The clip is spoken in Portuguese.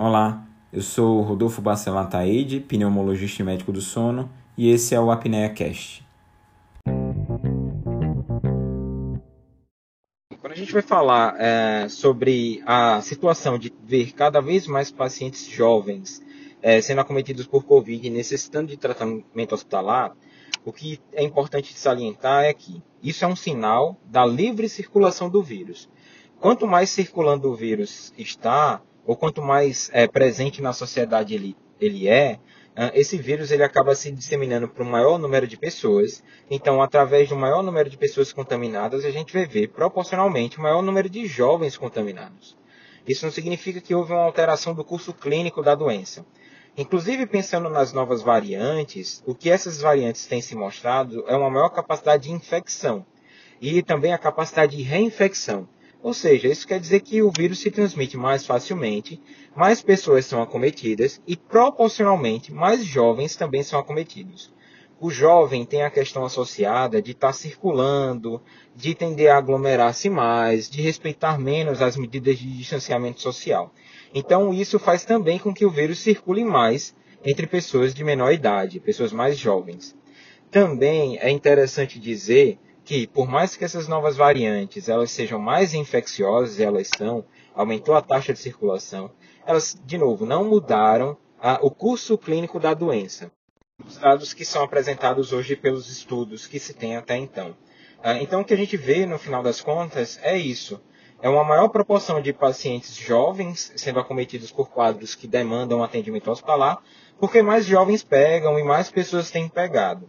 Olá, eu sou Rodolfo Bacelar Taide, pneumologista e médico do sono, e esse é o Apnea Cast. Quando a gente vai falar é, sobre a situação de ver cada vez mais pacientes jovens é, sendo acometidos por Covid e necessitando de tratamento hospitalar, o que é importante salientar é que isso é um sinal da livre circulação do vírus. Quanto mais circulando o vírus está, ou quanto mais é, presente na sociedade ele, ele é, esse vírus ele acaba se disseminando para um maior número de pessoas. Então, através um maior número de pessoas contaminadas, a gente vai ver proporcionalmente o maior número de jovens contaminados. Isso não significa que houve uma alteração do curso clínico da doença. Inclusive, pensando nas novas variantes, o que essas variantes têm se mostrado é uma maior capacidade de infecção e também a capacidade de reinfecção. Ou seja, isso quer dizer que o vírus se transmite mais facilmente, mais pessoas são acometidas e proporcionalmente mais jovens também são acometidos. O jovem tem a questão associada de estar tá circulando, de tender a aglomerar-se mais, de respeitar menos as medidas de distanciamento social. Então, isso faz também com que o vírus circule mais entre pessoas de menor idade, pessoas mais jovens. Também é interessante dizer que, por mais que essas novas variantes elas sejam mais infecciosas, elas são, aumentou a taxa de circulação, elas, de novo, não mudaram o curso clínico da doença. Os dados que são apresentados hoje pelos estudos que se tem até então. Ah, então, o que a gente vê, no final das contas, é isso. É uma maior proporção de pacientes jovens sendo acometidos por quadros que demandam atendimento hospitalar, porque mais jovens pegam e mais pessoas têm pegado.